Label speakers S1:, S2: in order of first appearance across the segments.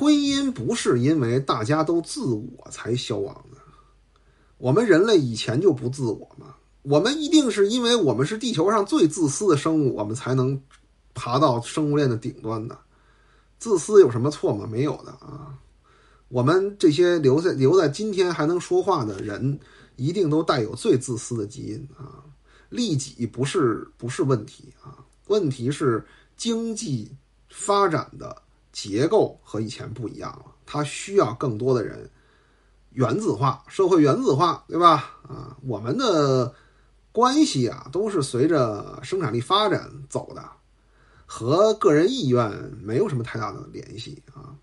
S1: 婚姻不是因为大家都自我才消亡的，我们人类以前就不自我嘛。我们一定是因为我们是地球上最自私的生物，我们才能爬到生物链的顶端的。自私有什么错吗？没有的啊。我们这些留在留在今天还能说话的人，一定都带有最自私的基因啊。利己不是不是问题啊，问题是经济发展的结构和以前不一样了，它需要更多的人原子化，社会原子化，对吧？啊，我们的。关系啊，都是随着生产力发展走的，和个人意愿没有什么太大的联系啊。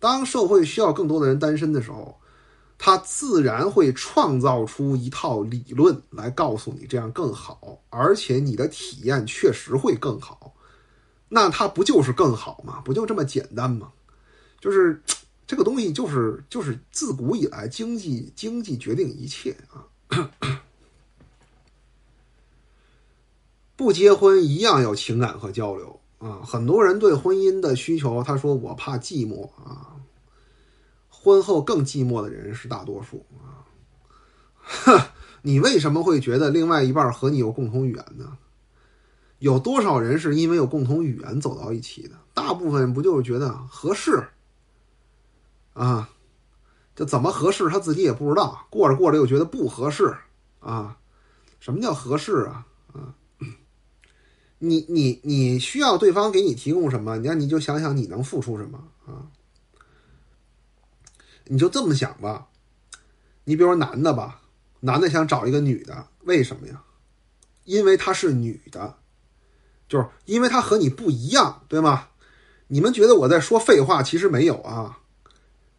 S1: 当社会需要更多的人单身的时候，他自然会创造出一套理论来告诉你这样更好，而且你的体验确实会更好。那它不就是更好吗？不就这么简单吗？就是这个东西，就是就是自古以来经济经济决定一切啊。不结婚一样有情感和交流啊！很多人对婚姻的需求，他说我怕寂寞啊。婚后更寂寞的人是大多数啊。哼，你为什么会觉得另外一半和你有共同语言呢？有多少人是因为有共同语言走到一起的？大部分不就是觉得合适啊？这怎么合适他自己也不知道，过着过着又觉得不合适啊？什么叫合适啊？啊你你你需要对方给你提供什么？那你就想想你能付出什么啊？你就这么想吧。你比如说男的吧，男的想找一个女的，为什么呀？因为她是女的，就是因为他和你不一样，对吗？你们觉得我在说废话？其实没有啊。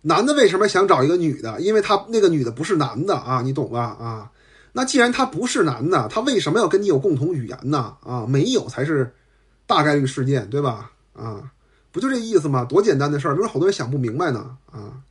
S1: 男的为什么想找一个女的？因为他那个女的不是男的啊，你懂吧？啊。那既然他不是男的，他为什么要跟你有共同语言呢？啊，没有才是大概率事件，对吧？啊，不就这意思吗？多简单的事儿，为什么好多人想不明白呢？啊。